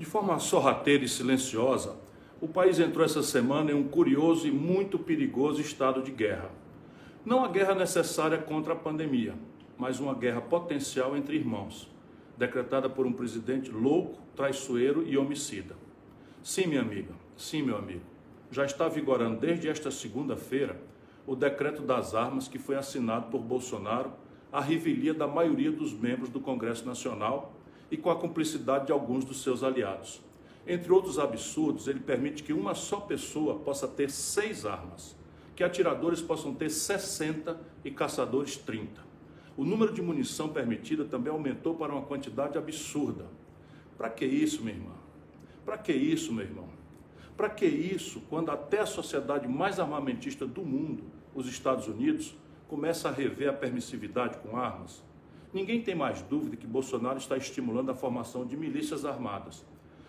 De forma sorrateira e silenciosa, o país entrou essa semana em um curioso e muito perigoso estado de guerra. Não a guerra necessária contra a pandemia, mas uma guerra potencial entre irmãos, decretada por um presidente louco, traiçoeiro e homicida. Sim, minha amiga, sim, meu amigo, já está vigorando desde esta segunda-feira o decreto das armas que foi assinado por Bolsonaro à revelia da maioria dos membros do Congresso Nacional e com a cumplicidade de alguns dos seus aliados. Entre outros absurdos, ele permite que uma só pessoa possa ter seis armas, que atiradores possam ter 60 e caçadores 30. O número de munição permitida também aumentou para uma quantidade absurda. Para que isso, minha irmã? Para que isso, meu irmão? Para que isso quando até a sociedade mais armamentista do mundo, os Estados Unidos, começa a rever a permissividade com armas? Ninguém tem mais dúvida que Bolsonaro está estimulando a formação de milícias armadas,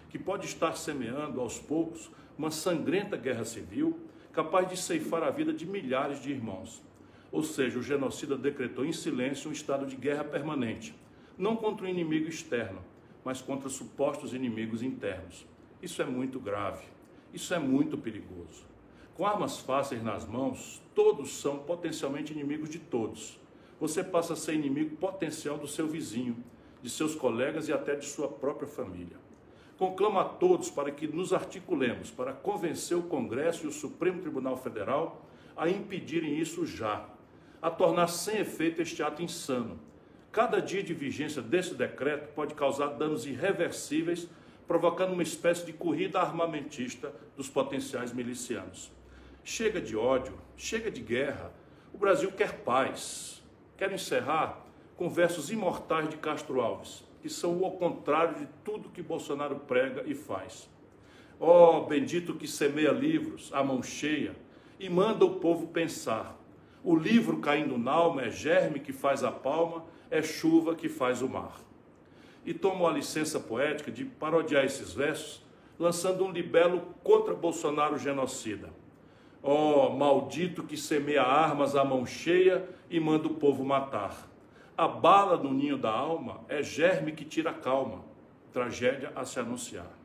que pode estar semeando aos poucos uma sangrenta guerra civil capaz de ceifar a vida de milhares de irmãos. Ou seja, o genocida decretou em silêncio um estado de guerra permanente, não contra o inimigo externo, mas contra supostos inimigos internos. Isso é muito grave, isso é muito perigoso. Com armas fáceis nas mãos, todos são potencialmente inimigos de todos você passa a ser inimigo potencial do seu vizinho, de seus colegas e até de sua própria família. Conclamo a todos para que nos articulemos para convencer o Congresso e o Supremo Tribunal Federal a impedirem isso já, a tornar sem efeito este ato insano. Cada dia de vigência desse decreto pode causar danos irreversíveis, provocando uma espécie de corrida armamentista dos potenciais milicianos. Chega de ódio, chega de guerra. O Brasil quer paz. Quero encerrar com versos imortais de Castro Alves, que são o contrário de tudo que Bolsonaro prega e faz. Ó oh, bendito que semeia livros, a mão cheia, e manda o povo pensar. O livro caindo na alma é germe que faz a palma, é chuva que faz o mar. E tomo a licença poética de parodiar esses versos, lançando um libelo contra Bolsonaro genocida. Ó oh, maldito que semeia armas à mão cheia e manda o povo matar. A bala no ninho da alma é germe que tira a calma, tragédia a se anunciar.